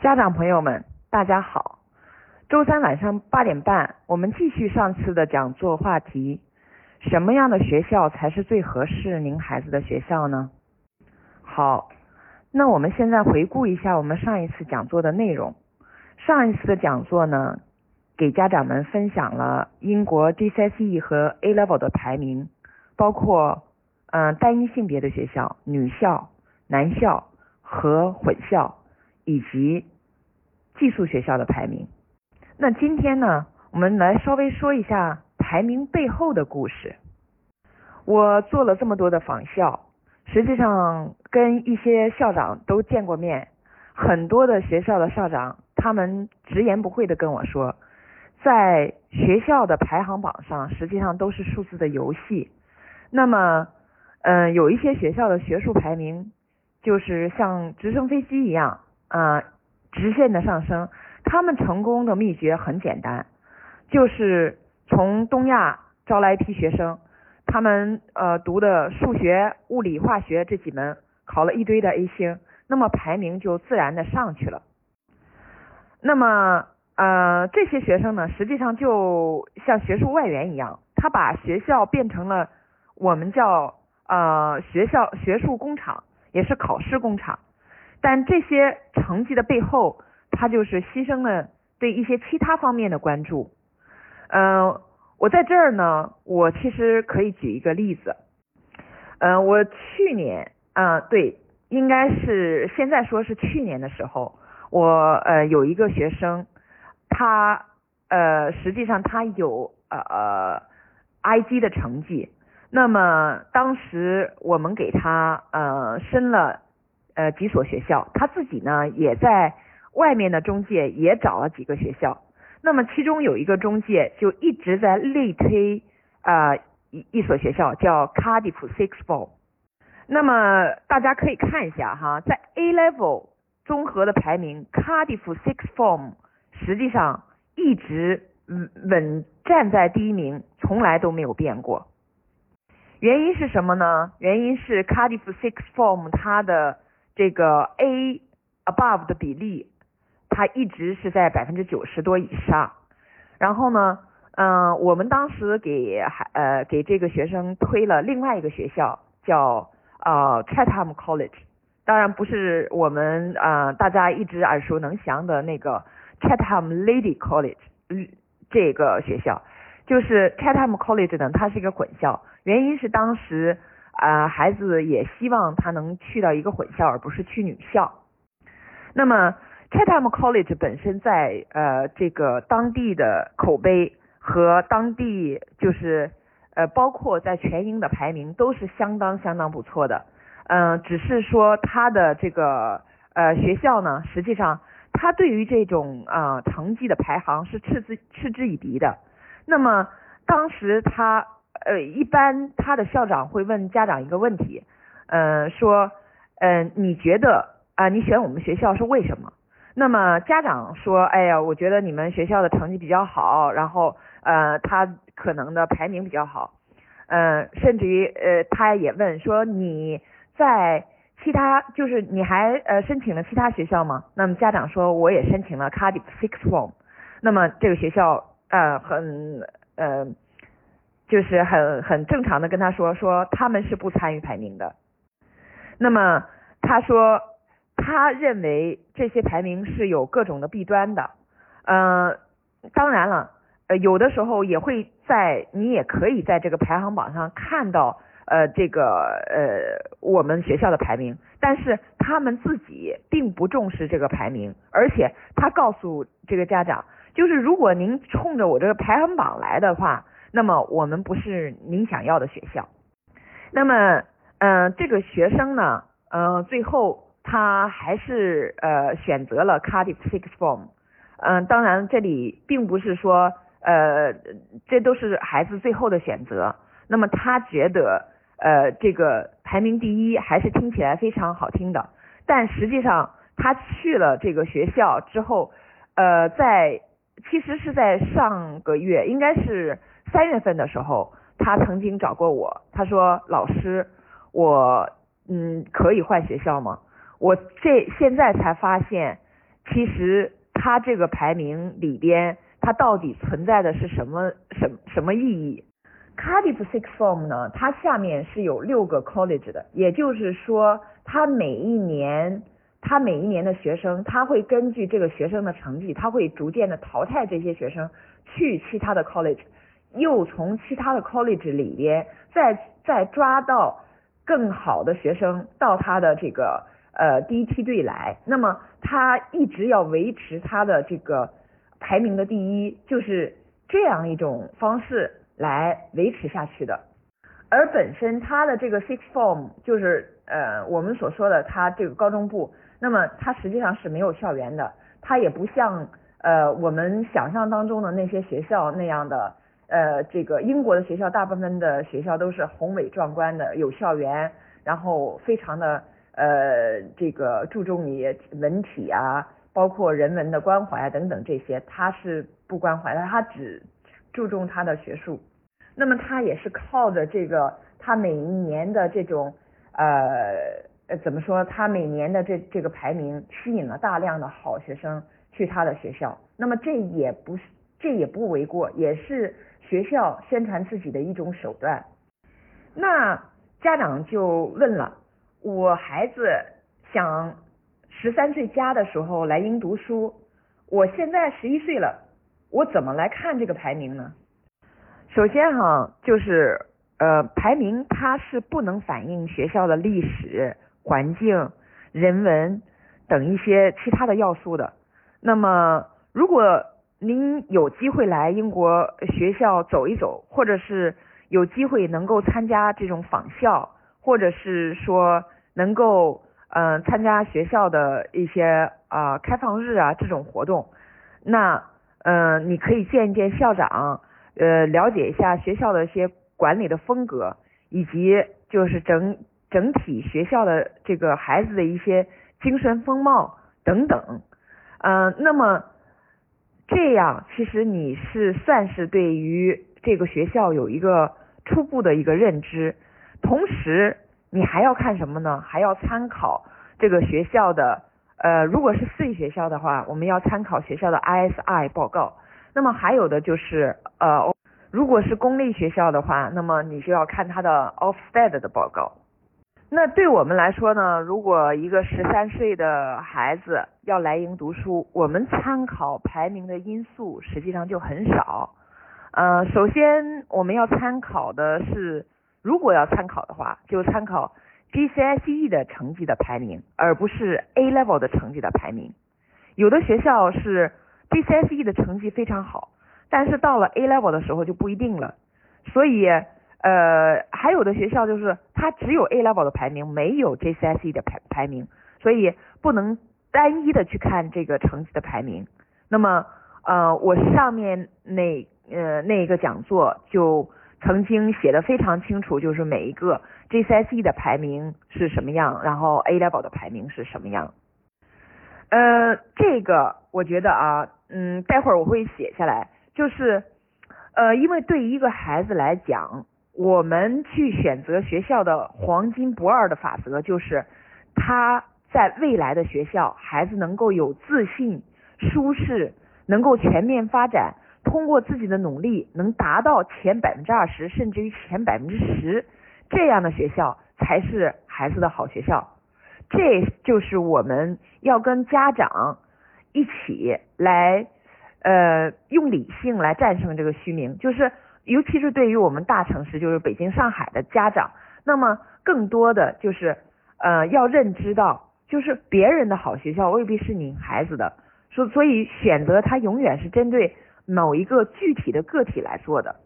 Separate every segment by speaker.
Speaker 1: 家长朋友们，大家好。周三晚上八点半，我们继续上次的讲座话题：什么样的学校才是最合适您孩子的学校呢？好，那我们现在回顾一下我们上一次讲座的内容。上一次的讲座呢，给家长们分享了英国 GCSE 和 A Level 的排名，包括嗯单一性别的学校、女校、男校和混校。以及寄宿学校的排名。那今天呢，我们来稍微说一下排名背后的故事。我做了这么多的访校，实际上跟一些校长都见过面，很多的学校的校长，他们直言不讳的跟我说，在学校的排行榜上，实际上都是数字的游戏。那么，嗯，有一些学校的学术排名，就是像直升飞机一样。啊，直线的上升，他们成功的秘诀很简单，就是从东亚招来一批学生，他们呃读的数学、物理、化学这几门考了一堆的 A 星，那么排名就自然的上去了。那么呃这些学生呢，实际上就像学术外援一样，他把学校变成了我们叫呃学校学术工厂，也是考试工厂。但这些成绩的背后，他就是牺牲了对一些其他方面的关注。嗯，我在这儿呢，我其实可以举一个例子。嗯，我去年，呃，对，应该是现在说是去年的时候，我呃有一个学生，他呃实际上他有呃呃 I G 的成绩，那么当时我们给他呃申了。呃，几所学校，他自己呢也在外面的中介也找了几个学校，那么其中有一个中介就一直在力推啊一一所学校叫 Cardiff Sixth Form，那么大家可以看一下哈，在 A Level 综合的排名，Cardiff Sixth Form 实际上一直稳稳站在第一名，从来都没有变过。原因是什么呢？原因是 Cardiff Sixth Form 它的这个 A above 的比例，它一直是在百分之九十多以上。然后呢，嗯，我们当时给还呃给这个学生推了另外一个学校，叫呃 Chatham College。当然不是我们啊大家一直耳熟能详的那个 Chatham Lady College 这个学校，就是 Chatham College 呢，它是一个混校，原因是当时。呃，孩子也希望他能去到一个混校，而不是去女校。那么，Chatham College 本身在呃这个当地的口碑和当地就是呃包括在全英的排名都是相当相当不错的。嗯，只是说他的这个呃学校呢，实际上他对于这种啊成绩的排行是嗤之嗤之以鼻的。那么当时他。呃，一般他的校长会问家长一个问题，呃，说，嗯，你觉得啊，你选我们学校是为什么？那么家长说，哎呀，我觉得你们学校的成绩比较好，然后呃，他可能的排名比较好，嗯，甚至于呃，他也问说，你在其他就是你还呃申请了其他学校吗？那么家长说，我也申请了 Cardiff Sixth Form，那么这个学校呃很呃。就是很很正常的跟他说说他们是不参与排名的，那么他说他认为这些排名是有各种的弊端的，嗯，当然了，呃有的时候也会在你也可以在这个排行榜上看到呃这个呃我们学校的排名，但是他们自己并不重视这个排名，而且他告诉这个家长，就是如果您冲着我这个排行榜来的话。那么我们不是您想要的学校。那么，嗯，这个学生呢，嗯，最后他还是呃选择了 Cardiff Sixth Form。嗯，当然这里并不是说呃这都是孩子最后的选择。那么他觉得呃这个排名第一还是听起来非常好听的，但实际上他去了这个学校之后，呃，在其实是在上个月，应该是。三月份的时候，他曾经找过我，他说：“老师，我嗯可以换学校吗？”我这现在才发现，其实他这个排名里边，它到底存在的是什么什什么意义？Cardiff Sixth Form 呢，它下面是有六个 college 的，也就是说，它每一年，它每一年的学生，他会根据这个学生的成绩，他会逐渐的淘汰这些学生，去其他的 college，又从其他的 college 里边，再再抓到更好的学生到他的这个。呃，第一梯队来，那么他一直要维持他的这个排名的第一，就是这样一种方式来维持下去的。而本身他的这个 six form 就是呃我们所说的他这个高中部，那么它实际上是没有校园的，它也不像呃我们想象当中的那些学校那样的呃这个英国的学校，大部分的学校都是宏伟壮观的，有校园，然后非常的。呃，这个注重于文体啊，包括人文的关怀啊等等这些，他是不关怀的，他只注重他的学术。那么他也是靠着这个，他每一年的这种呃呃，怎么说？他每年的这这个排名，吸引了大量的好学生去他的学校。那么这也不是，这也不为过，也是学校宣传自己的一种手段。那家长就问了。我孩子想十三岁加的时候来英读书，我现在十一岁了，我怎么来看这个排名呢？首先哈，就是呃排名它是不能反映学校的历史环境、人文等一些其他的要素的。那么如果您有机会来英国学校走一走，或者是有机会能够参加这种访校。或者是说能够嗯参加学校的一些啊开放日啊这种活动，那嗯你可以见一见校长，呃了解一下学校的一些管理的风格，以及就是整整体学校的这个孩子的一些精神风貌等等，嗯那么这样其实你是算是对于这个学校有一个初步的一个认知。同时，你还要看什么呢？还要参考这个学校的，呃，如果是私立学校的话，我们要参考学校的 ISI 报告。那么还有的就是，呃，如果是公立学校的话，那么你就要看它的 Ofsted 的报告。那对我们来说呢，如果一个十三岁的孩子要来英读书，我们参考排名的因素实际上就很少。呃，首先我们要参考的是。如果要参考的话，就参考 GCSE 的成绩的排名，而不是 A level 的成绩的排名。有的学校是 GCSE 的成绩非常好，但是到了 A level 的时候就不一定了。所以，呃，还有的学校就是它只有 A level 的排名，没有 GCSE 的排排名，所以不能单一的去看这个成绩的排名。那么，呃，我上面那呃那一个讲座就。曾经写的非常清楚，就是每一个 GCSE 的排名是什么样，然后 A level 的排名是什么样。呃，这个我觉得啊，嗯，待会儿我会写下来。就是，呃，因为对于一个孩子来讲，我们去选择学校的黄金不二的法则，就是他在未来的学校，孩子能够有自信、舒适，能够全面发展。通过自己的努力，能达到前百分之二十，甚至于前百分之十，这样的学校才是孩子的好学校。这就是我们要跟家长一起来，呃，用理性来战胜这个虚名。就是，尤其是对于我们大城市，就是北京、上海的家长，那么更多的就是，呃，要认知到，就是别人的好学校未必是你孩子的，所所以选择它永远是针对。某一个具体的个体来做的。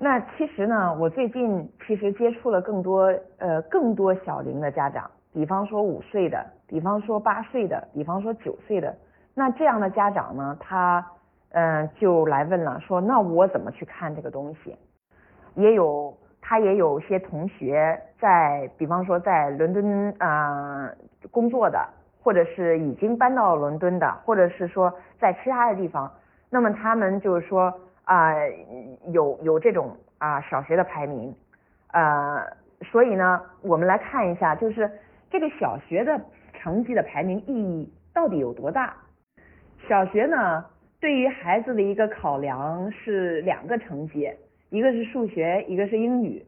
Speaker 1: 那其实呢，我最近其实接触了更多呃更多小龄的家长，比方说五岁的，比方说八岁的，比方说九岁的。那这样的家长呢，他嗯就来问了，说那我怎么去看这个东西？也有他也有些同学在，比方说在伦敦啊工作的，或者是已经搬到伦敦的，或者是说在其他的地方。那么他们就是说啊，有有这种啊小学的排名，呃，所以呢，我们来看一下，就是这个小学的成绩的排名意义到底有多大？小学呢，对于孩子的一个考量是两个成绩，一个是数学，一个是英语。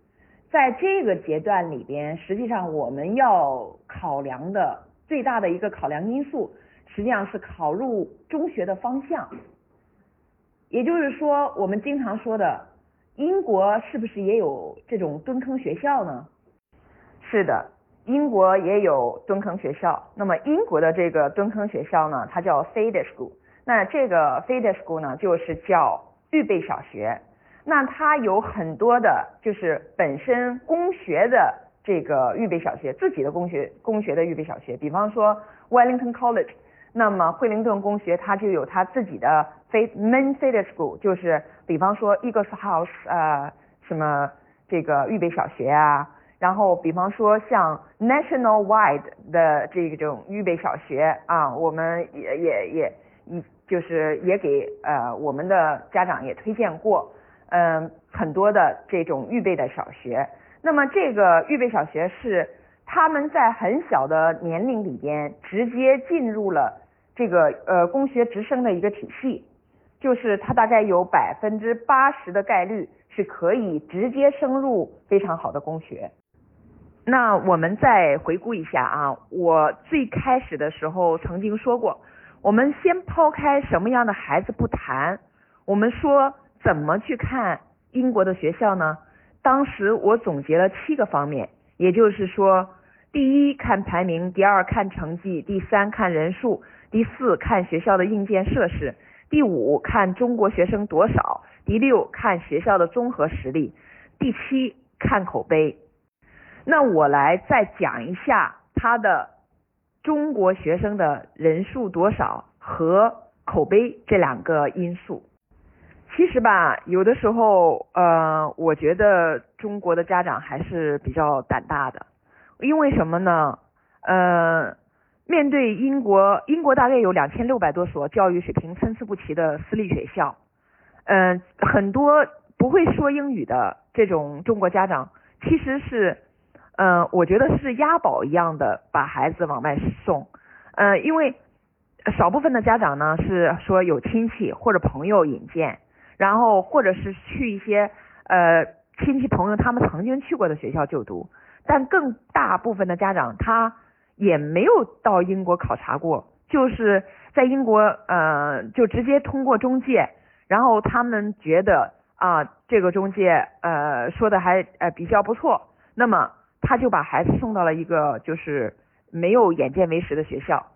Speaker 1: 在这个阶段里边，实际上我们要考量的最大的一个考量因素，实际上是考入中学的方向。也就是说，我们经常说的，英国是不是也有这种蹲坑学校呢？是的。英国也有蹲坑学校，那么英国的这个蹲坑学校呢，它叫 feeder school。那这个 feeder school 呢，就是叫预备小学。那它有很多的，就是本身公学的这个预备小学，自己的公学公学的预备小学。比方说 Wellington College，那么惠灵顿公学它就有它自己的 FA，main feeder school，就是比方说 Eagles House 呃什么这个预备小学啊。然后，比方说像 national wide 的这种预备小学啊，我们也也也一就是也给呃我们的家长也推荐过，嗯，很多的这种预备的小学。那么这个预备小学是他们在很小的年龄里边直接进入了这个呃公学直升的一个体系，就是它大概有百分之八十的概率是可以直接升入非常好的公学。那我们再回顾一下啊，我最开始的时候曾经说过，我们先抛开什么样的孩子不谈，我们说怎么去看英国的学校呢？当时我总结了七个方面，也就是说，第一看排名，第二看成绩，第三看人数，第四看学校的硬件设施，第五看中国学生多少，第六看学校的综合实力，第七看口碑。那我来再讲一下他的中国学生的人数多少和口碑这两个因素。其实吧，有的时候，呃，我觉得中国的家长还是比较胆大的，因为什么呢？呃，面对英国，英国大概有两千六百多所教育水平参差不齐的私立学校，嗯，很多不会说英语的这种中国家长，其实是。嗯，我觉得是押宝一样的把孩子往外送，嗯，因为少部分的家长呢是说有亲戚或者朋友引荐，然后或者是去一些呃亲戚朋友他们曾经去过的学校就读，但更大部分的家长他也没有到英国考察过，就是在英国呃就直接通过中介，然后他们觉得啊这个中介呃说的还呃比较不错，那么。他就把孩子送到了一个就是没有眼见为实的学校，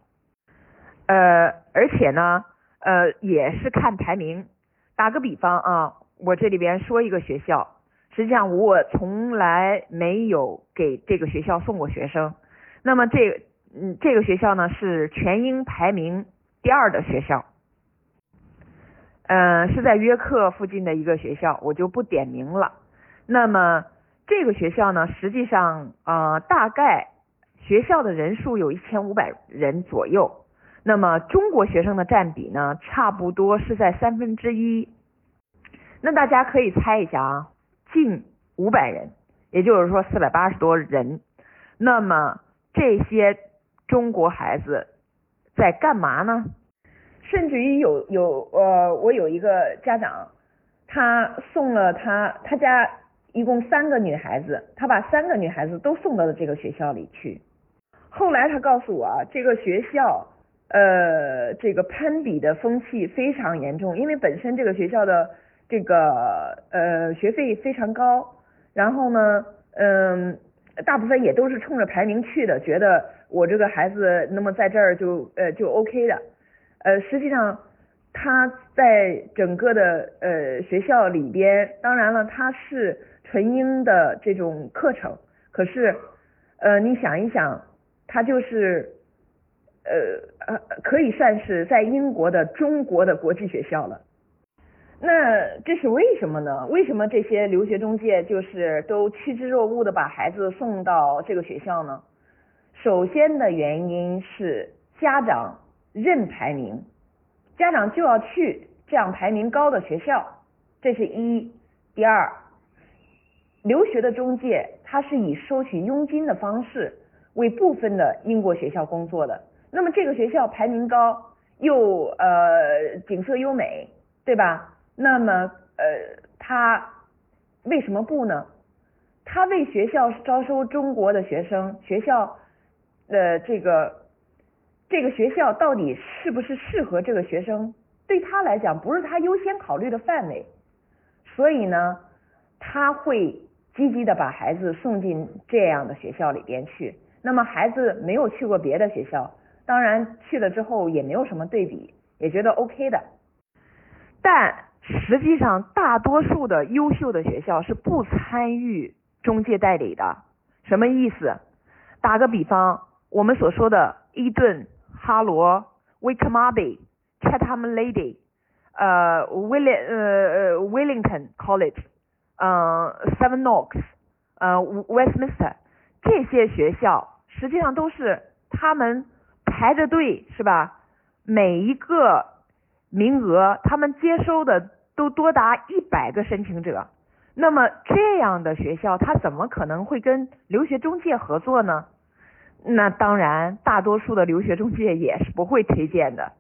Speaker 1: 呃，而且呢，呃，也是看排名。打个比方啊，我这里边说一个学校，实际上我从来没有给这个学校送过学生。那么这嗯这个学校呢是全英排名第二的学校，嗯，是在约克附近的一个学校，我就不点名了。那么。这个学校呢，实际上啊，大概学校的人数有一千五百人左右。那么中国学生的占比呢，差不多是在三分之一。那大家可以猜一下啊，近五百人，也就是说四百八十多人。那么这些中国孩子在干嘛呢？甚至于有有呃，我有一个家长，他送了他他家。一共三个女孩子，他把三个女孩子都送到了这个学校里去。后来他告诉我啊，这个学校呃，这个攀比的风气非常严重，因为本身这个学校的这个呃学费非常高，然后呢，嗯，大部分也都是冲着排名去的，觉得我这个孩子那么在这儿就呃就 OK 的，呃，实际上。他在整个的呃学校里边，当然了，他是纯英的这种课程，可是呃你想一想，他就是呃呃可以算是在英国的中国的国际学校了。那这是为什么呢？为什么这些留学中介就是都趋之若鹜的把孩子送到这个学校呢？首先的原因是家长认排名。家长就要去这样排名高的学校，这是一。第二，留学的中介他是以收取佣金的方式为部分的英国学校工作的。那么这个学校排名高，又呃景色优美，对吧？那么呃他为什么不呢？他为学校招收中国的学生，学校的这个这个学校到底是不是适合这个学生？对他来讲，不是他优先考虑的范围，所以呢，他会积极的把孩子送进这样的学校里边去。那么孩子没有去过别的学校，当然去了之后也没有什么对比，也觉得 OK 的。但实际上，大多数的优秀的学校是不参与中介代理的。什么意思？打个比方，我们所说的伊顿、哈罗、Wickham Abbey。Chatham Lady，呃，William 呃呃 Willington College，呃，Seven Oaks，呃，Westminster，这些学校实际上都是他们排着队是吧？每一个名额他们接收的都多达一百个申请者，那么这样的学校他怎么可能会跟留学中介合作呢？那当然，大多数的留学中介也是不会推荐的。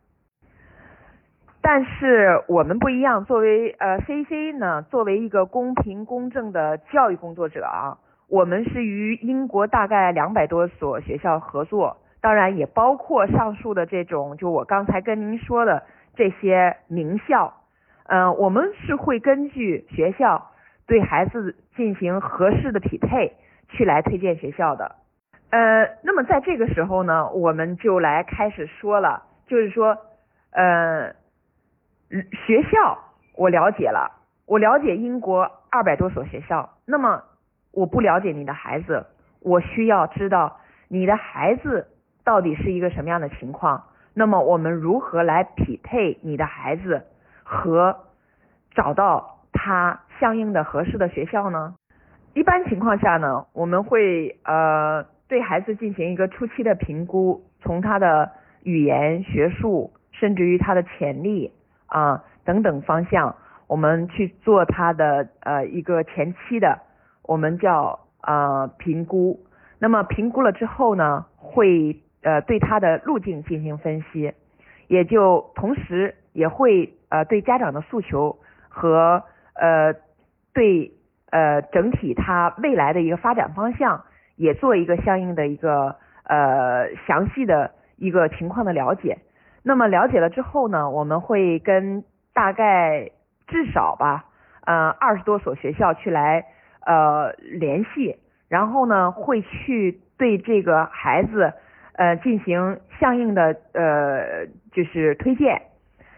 Speaker 1: 但是我们不一样，作为呃 C C 呢，作为一个公平公正的教育工作者啊，我们是与英国大概两百多所学校合作，当然也包括上述的这种，就我刚才跟您说的这些名校，嗯，我们是会根据学校对孩子进行合适的匹配，去来推荐学校的。呃，那么在这个时候呢，我们就来开始说了，就是说，呃。学校我了解了，我了解英国二百多所学校。那么我不了解你的孩子，我需要知道你的孩子到底是一个什么样的情况。那么我们如何来匹配你的孩子和找到他相应的合适的学校呢？一般情况下呢，我们会呃对孩子进行一个初期的评估，从他的语言、学术，甚至于他的潜力。啊，等等方向，我们去做他的呃一个前期的，我们叫呃评估。那么评估了之后呢，会呃对他的路径进行分析，也就同时也会呃对家长的诉求和呃对呃整体他未来的一个发展方向，也做一个相应的一个呃详细的一个情况的了解。那么了解了之后呢，我们会跟大概至少吧，呃二十多所学校去来呃联系，然后呢会去对这个孩子呃进行相应的呃就是推荐。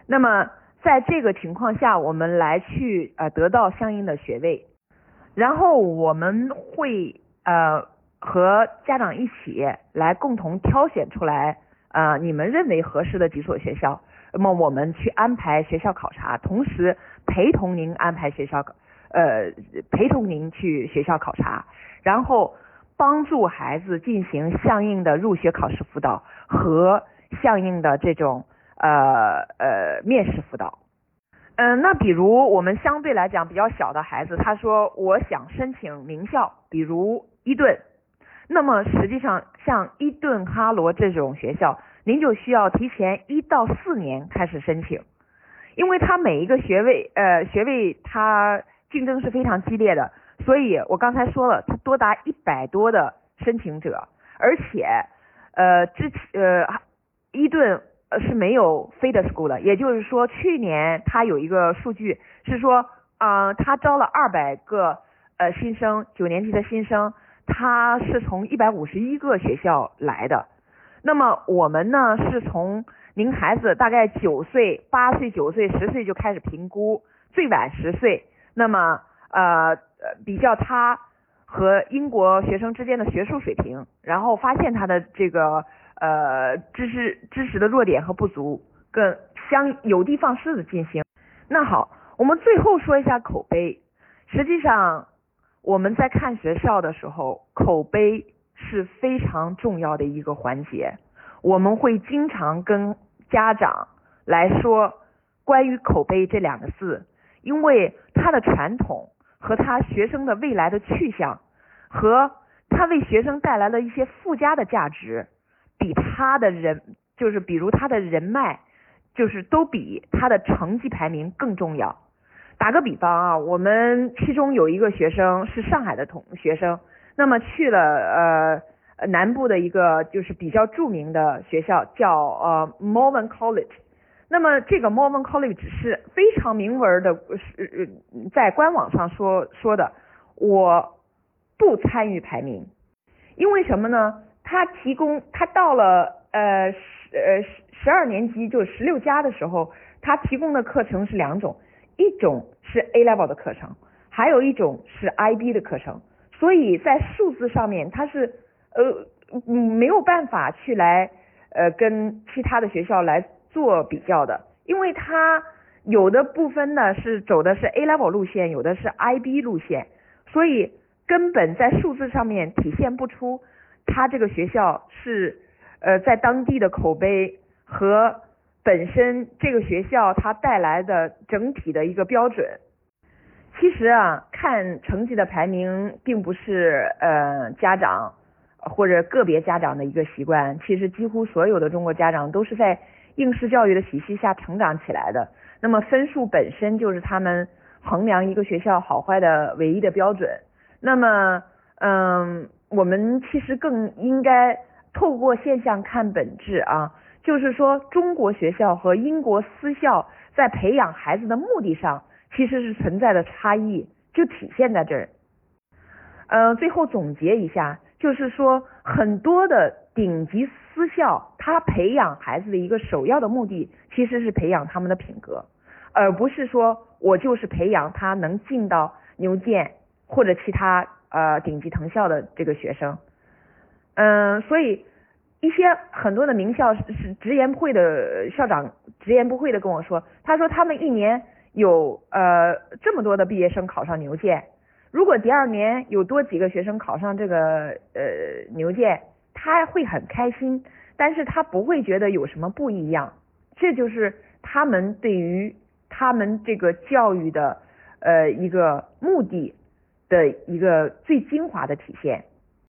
Speaker 1: 那么在这个情况下，我们来去呃得到相应的学位，然后我们会呃和家长一起来共同挑选出来。啊，你们认为合适的几所学校，那么我们去安排学校考察，同时陪同您安排学校，呃，陪同您去学校考察，然后帮助孩子进行相应的入学考试辅导和相应的这种呃呃面试辅导。嗯，那比如我们相对来讲比较小的孩子，他说我想申请名校，比如伊顿。那么实际上，像伊顿、哈罗这种学校，您就需要提前一到四年开始申请，因为它每一个学位，呃，学位它竞争是非常激烈的，所以我刚才说了，它多达一百多的申请者，而且，呃，之前呃，伊顿是没有 feed school 的，也就是说，去年它有一个数据是说，啊，它招了二百个呃新生，九年级的新生。他是从一百五十一个学校来的，那么我们呢是从您孩子大概九岁、八岁、九岁、十岁就开始评估，最晚十岁，那么呃比较他和英国学生之间的学术水平，然后发现他的这个呃知识知识的弱点和不足，更相有的放矢的进行。那好，我们最后说一下口碑，实际上。我们在看学校的时候，口碑是非常重要的一个环节。我们会经常跟家长来说关于口碑这两个字，因为他的传统和他学生的未来的去向，和他为学生带来了一些附加的价值，比他的人就是比如他的人脉，就是都比他的成绩排名更重要。打个比方啊，我们其中有一个学生是上海的同学生，那么去了呃南部的一个就是比较著名的学校，叫呃 Morven College。那么这个 Morven College 是非常明文的，是在官网上说说的，我不参与排名，因为什么呢？他提供他到了呃十呃十十二年级就十六加的时候，他提供的课程是两种。一种是 A level 的课程，还有一种是 IB 的课程，所以在数字上面它是呃没有办法去来呃跟其他的学校来做比较的，因为它有的部分呢是走的是 A level 路线，有的是 IB 路线，所以根本在数字上面体现不出它这个学校是呃在当地的口碑和。本身这个学校它带来的整体的一个标准，其实啊，看成绩的排名并不是呃家长或者个别家长的一个习惯，其实几乎所有的中国家长都是在应试教育的体系下成长起来的。那么分数本身就是他们衡量一个学校好坏的唯一的标准。那么，嗯，我们其实更应该透过现象看本质啊。就是说，中国学校和英国私校在培养孩子的目的上，其实是存在的差异，就体现在这儿。呃，最后总结一下，就是说，很多的顶级私校，他培养孩子的一个首要的目的，其实是培养他们的品格，而不是说我就是培养他能进到牛剑或者其他呃顶级藤校的这个学生。嗯，所以。一些很多的名校是直言不讳的校长直言不讳的跟我说，他说他们一年有呃这么多的毕业生考上牛剑，如果第二年有多几个学生考上这个呃牛剑，他会很开心，但是他不会觉得有什么不一样，这就是他们对于他们这个教育的呃一个目的的一个最精华的体现。